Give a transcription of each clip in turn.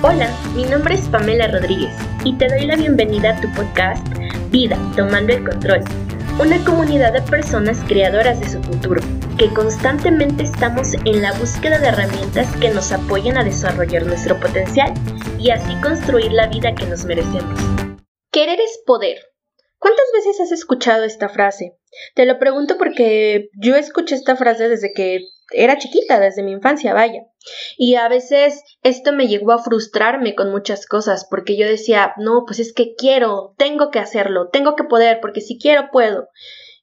Hola, mi nombre es Pamela Rodríguez y te doy la bienvenida a tu podcast Vida, Tomando el Control, una comunidad de personas creadoras de su futuro, que constantemente estamos en la búsqueda de herramientas que nos apoyen a desarrollar nuestro potencial y así construir la vida que nos merecemos. Querer es poder. ¿Cuántas veces has escuchado esta frase? Te lo pregunto porque yo escuché esta frase desde que era chiquita, desde mi infancia, vaya. Y a veces esto me llegó a frustrarme con muchas cosas, porque yo decía, no, pues es que quiero, tengo que hacerlo, tengo que poder, porque si quiero, puedo.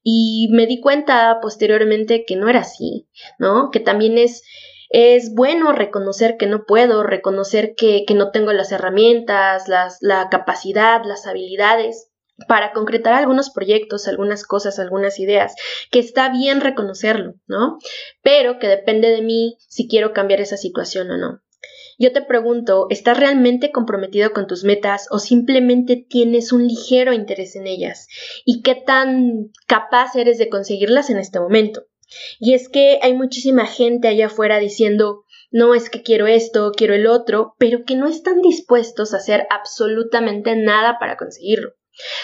Y me di cuenta posteriormente que no era así, ¿no? Que también es, es bueno reconocer que no puedo, reconocer que, que no tengo las herramientas, las, la capacidad, las habilidades para concretar algunos proyectos, algunas cosas, algunas ideas, que está bien reconocerlo, ¿no? Pero que depende de mí si quiero cambiar esa situación o no. Yo te pregunto, ¿estás realmente comprometido con tus metas o simplemente tienes un ligero interés en ellas? ¿Y qué tan capaz eres de conseguirlas en este momento? Y es que hay muchísima gente allá afuera diciendo, no es que quiero esto, quiero el otro, pero que no están dispuestos a hacer absolutamente nada para conseguirlo.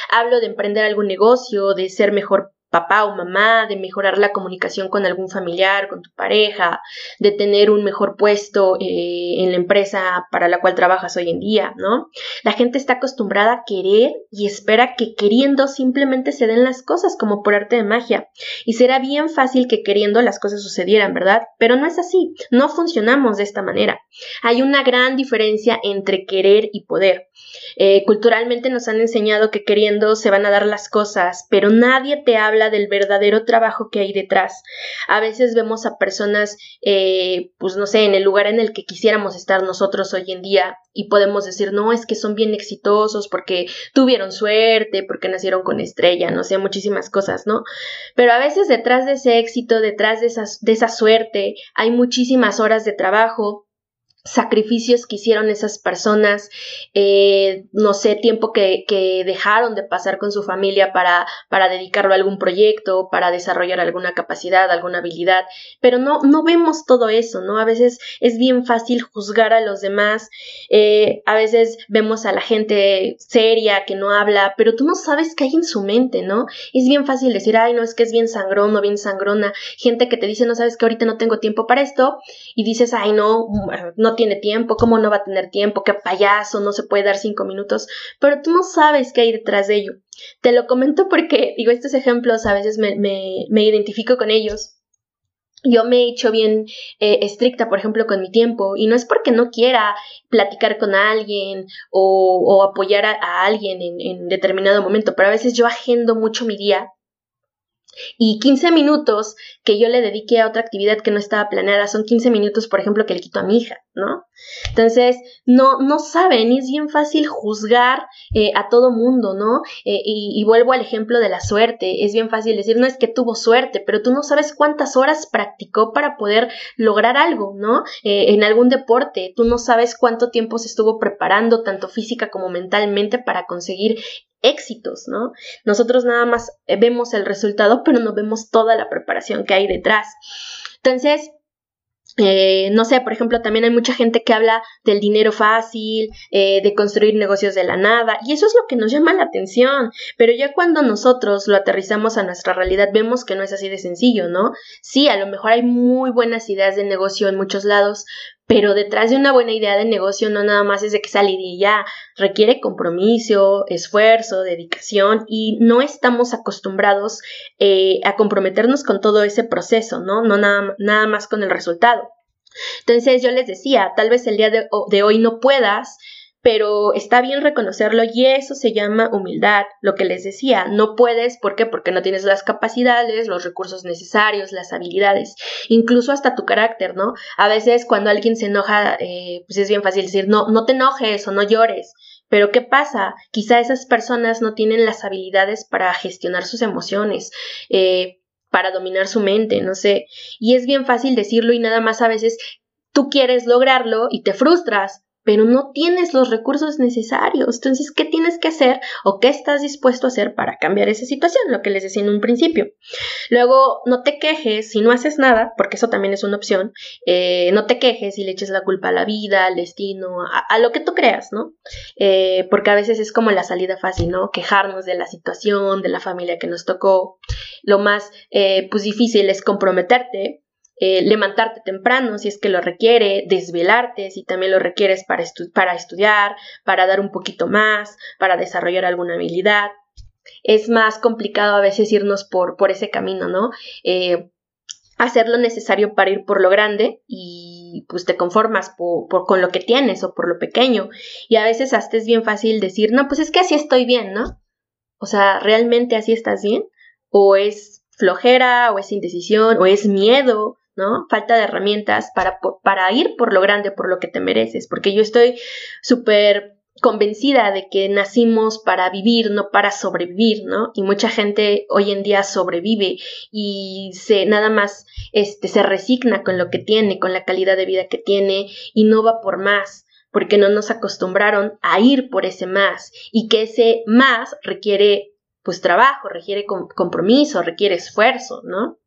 Hablo de emprender algún negocio, de ser mejor papá o mamá, de mejorar la comunicación con algún familiar, con tu pareja, de tener un mejor puesto eh, en la empresa para la cual trabajas hoy en día, ¿no? La gente está acostumbrada a querer y espera que queriendo simplemente se den las cosas como por arte de magia. Y será bien fácil que queriendo las cosas sucedieran, ¿verdad? Pero no es así, no funcionamos de esta manera. Hay una gran diferencia entre querer y poder. Eh, culturalmente nos han enseñado que queriendo se van a dar las cosas, pero nadie te habla del verdadero trabajo que hay detrás. A veces vemos a personas, eh, pues no sé, en el lugar en el que quisiéramos estar nosotros hoy en día y podemos decir, no, es que son bien exitosos porque tuvieron suerte, porque nacieron con estrella, no sé, muchísimas cosas, ¿no? Pero a veces detrás de ese éxito, detrás de, de esa suerte, hay muchísimas horas de trabajo, sacrificios que hicieron esas personas, eh, no sé, tiempo que, que, dejaron de pasar con su familia para, para dedicarlo a algún proyecto, para desarrollar alguna capacidad, alguna habilidad, pero no, no vemos todo eso, ¿no? A veces es bien fácil juzgar a los demás, eh, a veces vemos a la gente seria que no habla, pero tú no sabes qué hay en su mente, ¿no? Es bien fácil decir, ay, no, es que es bien sangrón o bien sangrona, gente que te dice, no sabes que ahorita no tengo tiempo para esto, y dices, ay, no, no tiene tiempo, cómo no va a tener tiempo, qué payaso, no se puede dar cinco minutos, pero tú no sabes qué hay detrás de ello. Te lo comento porque, digo, estos ejemplos a veces me, identifico con ellos. Yo me he hecho bien eh, estricta, por ejemplo, con mi tiempo, y no es porque no quiera platicar con alguien o, apoyar a, alguien en, en determinado momento, pero a veces yo agendo mucho mi día y 15 minutos que yo le dediqué a otra actividad que no estaba planeada son 15 minutos, por ejemplo, que le quito a mi hija, ¿no? Entonces, no, no saben, y es bien fácil juzgar eh, a todo mundo, ¿no? Eh, y, vuelvo al ejemplo de la suerte, es bien fácil decir, no es que tuvo suerte, pero tú no sabes cuántas horas practicó para poder lograr algo, ¿no? Eh, en algún deporte, tú no sabes cuánto tiempo se estuvo preparando, tanto física como mentalmente, para conseguir éxitos, ¿no? Nosotros nada más vemos el resultado, pero no vemos toda la preparación que hay detrás. Entonces, eh, no sé, por ejemplo, también hay mucha gente que habla del dinero fácil, eh, de construir negocios de la nada, y eso es lo que nos llama la atención, pero ya cuando nosotros lo aterrizamos a nuestra realidad vemos que no es así de sencillo, ¿no? Sí, a lo mejor hay muy buenas ideas de negocio en muchos lados, pero detrás de una buena idea de negocio no nada más es de que sale y ya, requiere compromiso, esfuerzo, dedicación y no estamos acostumbrados eh, a comprometernos con todo ese proceso, ¿no? No nada, nada más con el resultado. Entonces yo les decía, tal vez el día de hoy no puedas, pero está bien reconocerlo y eso se llama humildad, lo que les decía, no puedes, ¿por qué? Porque no tienes las capacidades, los recursos necesarios, las habilidades, incluso hasta tu carácter, ¿no? A veces cuando alguien se enoja, eh, pues es bien fácil decir, no, no te enojes o no llores, pero ¿qué pasa? Quizá esas personas no tienen las habilidades para gestionar sus emociones, eh, para dominar su mente, no sé, y es bien fácil decirlo y nada más a veces tú quieres lograrlo y te frustras, pero no tienes los recursos necesarios. Entonces, ¿qué tienes que hacer o qué estás dispuesto a hacer para cambiar esa situación? Lo que les decía en un principio. Luego, no te quejes si no haces nada, porque eso también es una opción. Eh, no te quejes y le eches la culpa a la vida, al destino, a, lo que tú creas, ¿no? Eh, porque a veces es como la salida fácil, ¿no? Quejarnos de la situación, de la familia que nos tocó. Lo más, eh, pues, difícil es comprometerte eh, levantarte temprano si es que lo requiere, desvelarte si también lo requieres para, estudiar, para dar un poquito más, para desarrollar alguna habilidad. Es más complicado a veces irnos por, por ese camino, ¿no? Eh, hacer lo necesario para ir por lo grande y pues te conformas por, con lo que tienes o por lo pequeño. Y a veces hasta es bien fácil decir, no, pues es que así estoy bien, ¿no? O sea, ¿realmente así estás bien? ¿O es flojera, o es indecisión, o es miedo, ¿no? Falta de herramientas para, para ir por lo grande, por lo que te mereces, porque yo estoy súper convencida de que nacimos para vivir, no para sobrevivir, ¿no? Y mucha gente hoy en día sobrevive y se nada más este se resigna con lo que tiene, con la calidad de vida que tiene y no va por más, porque no nos acostumbraron a ir por ese más y que ese más requiere pues trabajo, requiere compromiso, requiere esfuerzo, ¿no?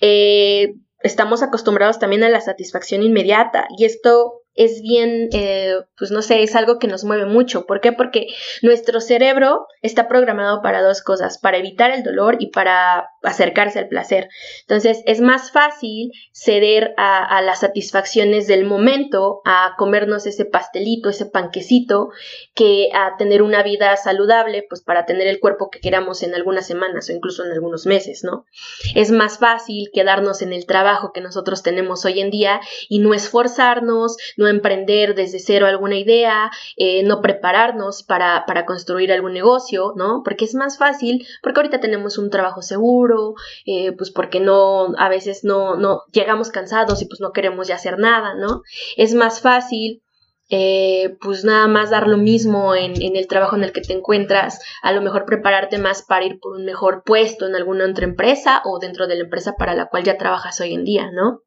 Eh, estamos acostumbrados también a la satisfacción inmediata y esto es bien, eh, pues no sé, es algo que nos mueve mucho. ¿Por qué? Porque nuestro cerebro está programado para dos cosas, para evitar el dolor y para acercarse al placer. Entonces es más fácil ceder a, las satisfacciones del momento, a comernos ese pastelito, ese panquecito, que a tener una vida saludable, pues para tener el cuerpo que queramos en algunas semanas o incluso en algunos meses, ¿no? Es más fácil quedarnos en el trabajo que nosotros tenemos hoy en día y no esforzarnos, no emprender desde cero alguna idea, eh, no prepararnos para, para, construir algún negocio, ¿no? Porque es más fácil, porque ahorita tenemos un trabajo seguro, eh, pues porque no, a veces no, no, llegamos cansados y pues no queremos ya hacer nada, ¿no? Es más fácil eh, pues nada más dar lo mismo en, en, el trabajo en el que te encuentras, a lo mejor prepararte más para ir por un mejor puesto en alguna otra empresa o dentro de la empresa para la cual ya trabajas hoy en día, ¿no?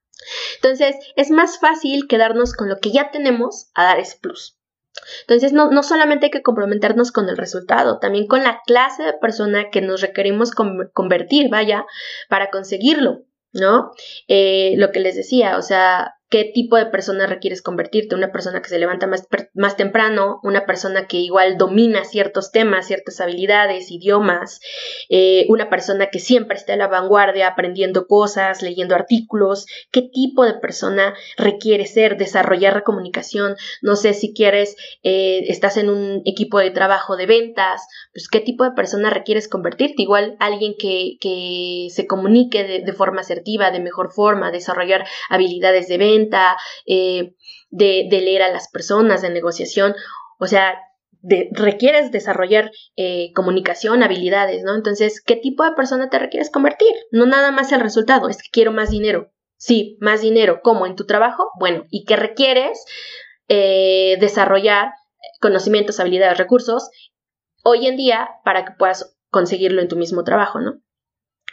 Entonces, es más fácil quedarnos con lo que ya tenemos a dar ese plus. Entonces, no, no, solamente hay que comprometernos con el resultado, también con la clase de persona que nos requerimos convertir, vaya, para conseguirlo, ¿no? Eh, lo que les decía, o sea, qué tipo de persona requieres convertirte, una persona que se levanta más, más, temprano, una persona que igual domina ciertos temas, ciertas habilidades, idiomas, eh, una persona que siempre está a la vanguardia aprendiendo cosas, leyendo artículos, qué tipo de persona requiere ser, desarrollar la comunicación, no sé si quieres, eh, estás en un equipo de trabajo de ventas, pues qué tipo de persona requieres convertirte, igual alguien que, que se comunique de, forma asertiva, de mejor forma, desarrollar habilidades de eh, de, leer a las personas, de negociación, o sea, requieres desarrollar eh, comunicación, habilidades, ¿no? Entonces, ¿qué tipo de persona te requieres convertir? No nada más el resultado, es que quiero más dinero. Sí, más dinero. ¿Cómo? ¿En tu trabajo? Bueno, ¿y qué requieres eh, desarrollar conocimientos, habilidades, recursos hoy en día para que puedas conseguirlo en tu mismo trabajo, ¿no?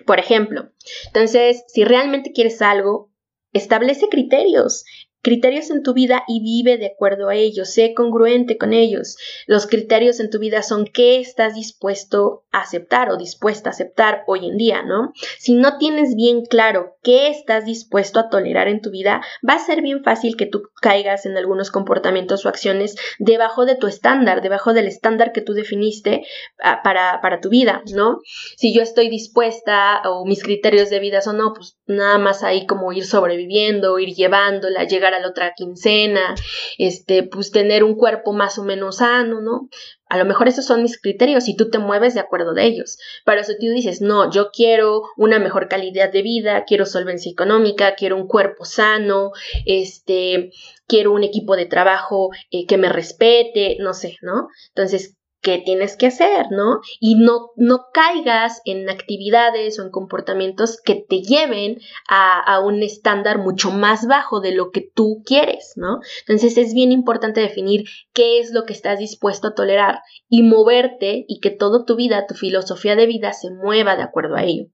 Por ejemplo, entonces, si realmente quieres algo, Establece criterios criterios en tu vida y vive de acuerdo a ellos, sé congruente con ellos. Los criterios en tu vida son qué estás dispuesto a aceptar o dispuesta a aceptar hoy en día, ¿no? Si no tienes bien claro qué estás dispuesto a tolerar en tu vida, va a ser bien fácil que tú caigas en algunos comportamientos o acciones debajo de tu estándar, debajo del estándar que tú definiste ah, para, para tu vida, ¿no? Si yo estoy dispuesta o mis criterios de vida son, no, pues nada más ahí como ir sobreviviendo, ir llevándola, llegar a la otra quincena, este, pues tener un cuerpo más o menos sano, ¿no? A lo mejor esos son mis criterios y tú te mueves de acuerdo de ellos. Pero si tú dices, no, yo quiero una mejor calidad de vida, quiero solvencia económica, quiero un cuerpo sano, este, quiero un equipo de trabajo eh, que me respete, no sé, ¿no? Entonces, qué tienes que hacer, ¿no? Y no, no caigas en actividades o en comportamientos que te lleven a, a, un estándar mucho más bajo de lo que tú quieres, ¿no? Entonces es bien importante definir qué es lo que estás dispuesto a tolerar y moverte y que toda tu vida, tu filosofía de vida se mueva de acuerdo a ello.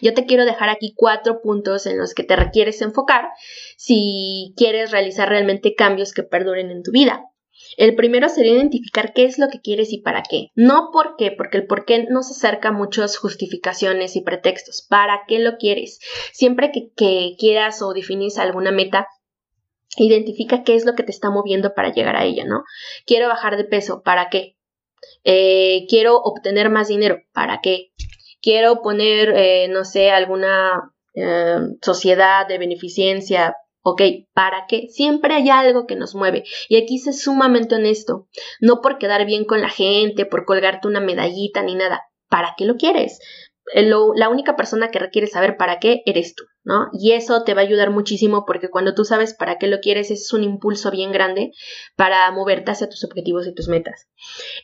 Yo te quiero dejar aquí cuatro puntos en los que te requieres enfocar si quieres realizar realmente cambios que perduren en tu vida. El primero sería identificar qué es lo que quieres y para qué. No por qué, porque el por qué nos acerca muchas justificaciones y pretextos. ¿Para qué lo quieres? Siempre que, quieras o definís alguna meta, identifica qué es lo que te está moviendo para llegar a ella, ¿no? Quiero bajar de peso, ¿para qué? Eh, quiero obtener más dinero, ¿para qué? Quiero poner, eh, no sé, alguna eh, sociedad de beneficencia, ¿Ok? ¿Para qué? Siempre hay algo que nos mueve. Y aquí sé sumamente honesto. No por quedar bien con la gente, por colgarte una medallita ni nada. ¿Para qué lo quieres? la única persona que requiere saber para qué eres tú, ¿no? Y eso te va a ayudar muchísimo porque cuando tú sabes para qué lo quieres es un impulso bien grande para moverte hacia tus objetivos y tus metas.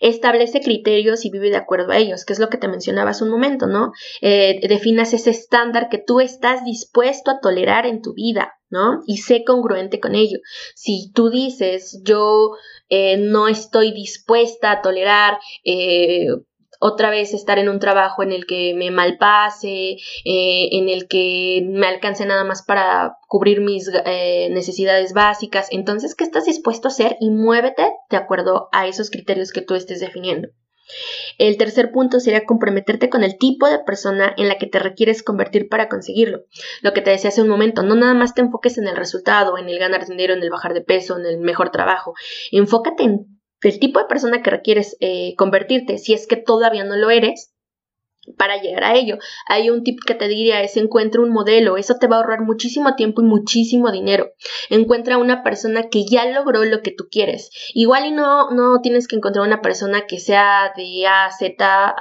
Establece criterios y vive de acuerdo a ellos, que es lo que te mencionaba un momento, ¿no? Eh, definas ese estándar que tú estás dispuesto a tolerar en tu vida, ¿no? Y sé congruente con ello. Si tú dices, yo eh, no estoy dispuesta a tolerar eh, otra vez estar en un trabajo en el que me malpase, eh, en el que me alcance nada más para cubrir mis eh, necesidades básicas. Entonces, ¿qué estás dispuesto a hacer? Y muévete de acuerdo a esos criterios que tú estés definiendo. El tercer punto sería comprometerte con el tipo de persona en la que te requieres convertir para conseguirlo. Lo que te decía hace un momento, no nada más te enfoques en el resultado, en el ganar dinero, en el bajar de peso, en el mejor trabajo. Enfócate en el tipo de persona que requieres eh, convertirte, si es que todavía no lo eres, para llegar a ello. Hay un tip que te diría es encuentra un modelo, eso te va a ahorrar muchísimo tiempo y muchísimo dinero. Encuentra una persona que ya logró lo que tú quieres. Igual y no, no tienes que encontrar una persona que sea de A a Z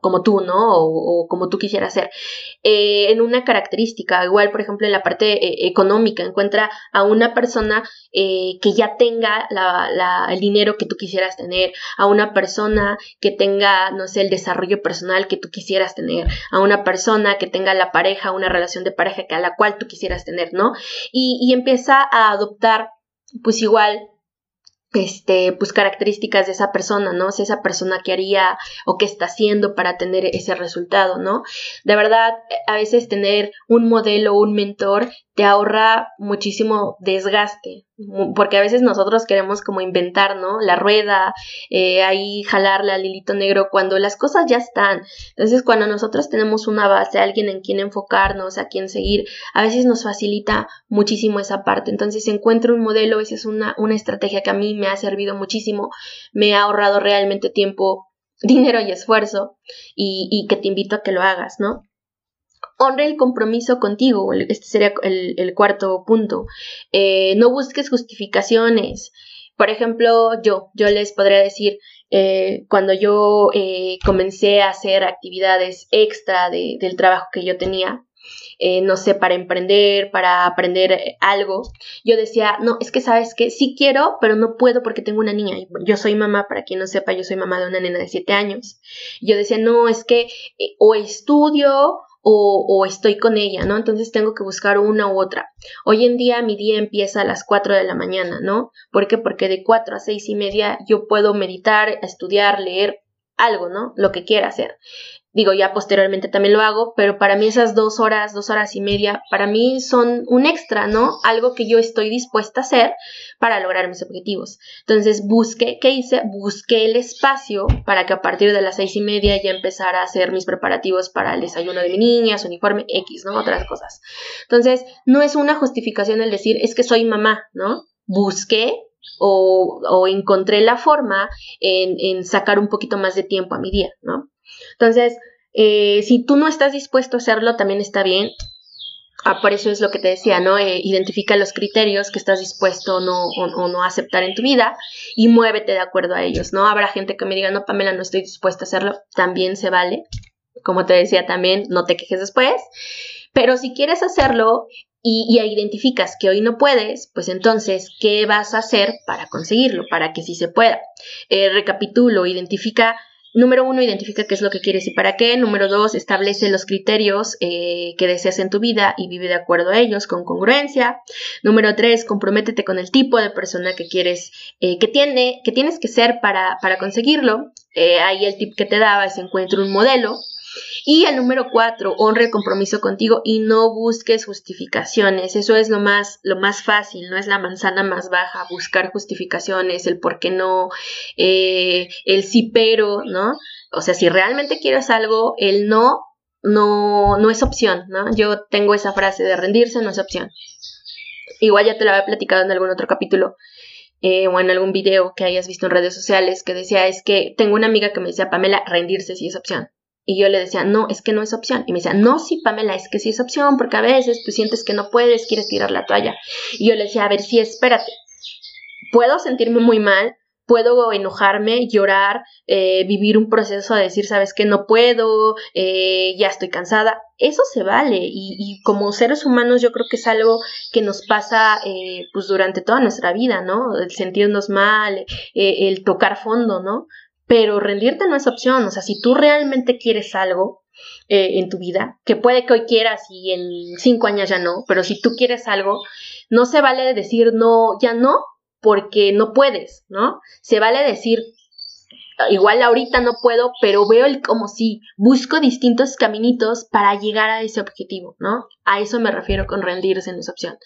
como tú, ¿no? O, como tú quisieras ser. Eh, en una característica, igual por ejemplo en la parte eh, económica, encuentra a una persona eh, que ya tenga el dinero que tú quisieras tener, a una persona que tenga, no sé, el desarrollo personal que tú quisieras tener, a una persona que tenga la pareja, una relación de pareja que a la cual tú quisieras tener, ¿no? Y, y empieza a adoptar, pues igual, este, pues características de esa persona, ¿no? Si esa persona que haría o qué está haciendo para tener ese resultado, ¿no? De verdad, a veces tener un modelo, un mentor, te ahorra muchísimo desgaste, porque a veces nosotros queremos como inventar, ¿no? La rueda, eh, ahí jalarle al hilito negro cuando las cosas ya están. Entonces, cuando nosotros tenemos una base, alguien en quien enfocarnos, a quien seguir, a veces nos facilita muchísimo esa parte. Entonces, encuentro un modelo, esa es una, una estrategia que a mí me ha servido muchísimo, me ha ahorrado realmente tiempo, dinero y esfuerzo, y que te invito a que lo hagas, ¿no? Honre el compromiso contigo, este sería el, cuarto punto. Eh, no busques justificaciones. Por ejemplo, yo, yo les podría decir, eh, cuando yo eh, comencé a hacer actividades extra del trabajo que yo tenía, no sé, para emprender, para aprender algo, yo decía, no, es que sabes que sí quiero, pero no puedo porque tengo una niña. Yo soy mamá, para quien no sepa, yo soy mamá de una nena de 7 años. Yo decía, no, es que o estudio o, estoy con ella, ¿no? Entonces tengo que buscar una u otra. Hoy en día mi día empieza a las 4 de la mañana, ¿no? ¿Por qué? Porque de 4 a 6 y media yo puedo meditar, estudiar, leer algo, ¿no? Lo que quiera hacer. Digo, ya posteriormente también lo hago, pero para mí esas dos horas, dos horas y media, para mí son un extra, ¿no? Algo que yo estoy dispuesta a hacer para lograr mis objetivos. Entonces busqué, ¿qué hice? Busqué el espacio para que a partir de las seis y media ya empezara a hacer mis preparativos para el desayuno de mi niña, su uniforme X, ¿no? Otras cosas. Entonces, no es una justificación el decir, es que soy mamá, ¿no? Busqué o, o, encontré la forma en, en, sacar un poquito más de tiempo a mi día, ¿no? Entonces, eh, si tú no estás dispuesto a hacerlo, también está bien. Ah, por eso es lo que te decía, ¿no? Eh, identifica los criterios que estás dispuesto o no, o, no aceptar en tu vida y muévete de acuerdo a ellos, ¿no? Habrá gente que me diga, no, Pamela, no estoy dispuesta a hacerlo. También se vale. Como te decía también, no te quejes después. Pero si quieres hacerlo y, identificas que hoy no puedes, pues entonces, ¿qué vas a hacer para conseguirlo? Para que sí se pueda. Eh, recapitulo, identifica Número uno, identifica qué es lo que quieres y para qué. Número dos, establece los criterios eh, que deseas en tu vida y vive de acuerdo a ellos con congruencia. Número tres, comprométete con el tipo de persona que quieres, eh, que, tiene, que tienes que ser para, para conseguirlo. Eh, ahí el tip que te daba es encuentra un modelo Y el número cuatro, honre el compromiso contigo y no busques justificaciones. Eso es lo más, lo más fácil, no es la manzana más baja, buscar justificaciones, el por qué no, eh, el sí pero, ¿no? O sea, si realmente quieres algo, el no, no, no es opción, ¿no? Yo tengo esa frase de rendirse no es opción. Igual ya te la había platicado en algún otro capítulo. Eh, o en algún video que hayas visto en redes sociales que decía es que tengo una amiga que me decía Pamela rendirse sí es opción y yo le decía, no, es que no es opción. Y me decía, no, sí, Pamela, es que sí es opción, porque a veces tú sientes que no puedes, quieres tirar la toalla. Y yo le decía, a ver, sí, espérate. Puedo sentirme muy mal, puedo enojarme, llorar, eh, vivir un proceso de decir, sabes que no puedo, eh, ya estoy cansada. Eso se vale y, como seres humanos yo creo que es algo que nos pasa eh, pues durante toda nuestra vida, ¿no? El sentirnos mal, el tocar fondo, ¿no? Pero rendirte no es opción, o sea, si tú realmente quieres algo eh, en tu vida, que puede que hoy quieras y en cinco años ya no, pero si tú quieres algo, no se vale decir no, ya no, porque no puedes, ¿no? Se vale decir igual ahorita no puedo, pero veo el como si busco distintos caminitos para llegar a ese objetivo, ¿no? A eso me refiero con rendirse en esa opción.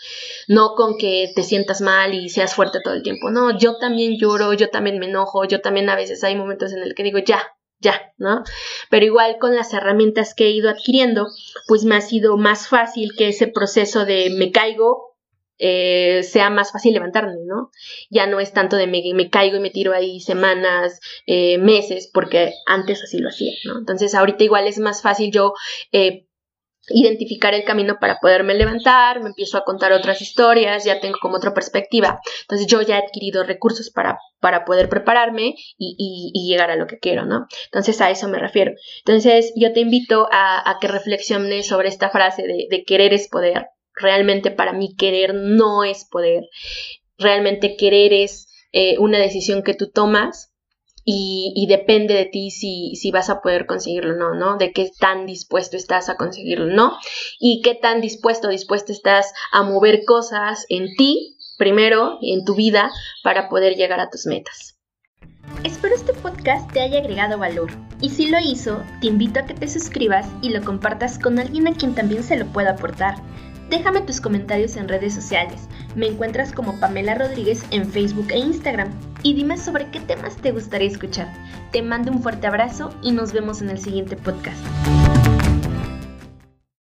No con que te sientas mal y seas fuerte todo el tiempo. No, yo también lloro, yo también me enojo, yo también a veces hay momentos en el que digo, ya, ya, ¿no? Pero igual con las herramientas que he ido adquiriendo, pues me ha sido más fácil que ese proceso de me caigo, eh, sea más fácil levantarme, ¿no? Ya no es tanto de me, me caigo y me tiro ahí semanas, eh, meses, porque antes así lo hacía, ¿no? Entonces ahorita igual es más fácil yo eh, identificar el camino para poderme levantar, me empiezo a contar otras historias, ya tengo como otra perspectiva. Entonces yo ya he adquirido recursos para, para poder prepararme y, llegar a lo que quiero, ¿no? Entonces a eso me refiero. Entonces yo te invito a, que reflexiones sobre esta frase de querer es poder, Realmente para mí querer no es poder. Realmente querer es eh, una decisión que tú tomas y, depende de ti si, si, vas a poder conseguirlo o no, ¿no? De qué tan dispuesto estás a conseguirlo, ¿no? Y qué tan dispuesto o dispuesto estás a mover cosas en ti, primero, en tu vida, para poder llegar a tus metas. Espero este podcast te haya agregado valor y si lo hizo, te invito a que te suscribas y lo compartas con alguien a quien también se lo pueda aportar. Déjame tus comentarios en redes sociales. Me encuentras como Pamela Rodríguez en Facebook e Instagram. Y dime sobre qué temas te gustaría escuchar. Te mando un fuerte abrazo y nos vemos en el siguiente podcast.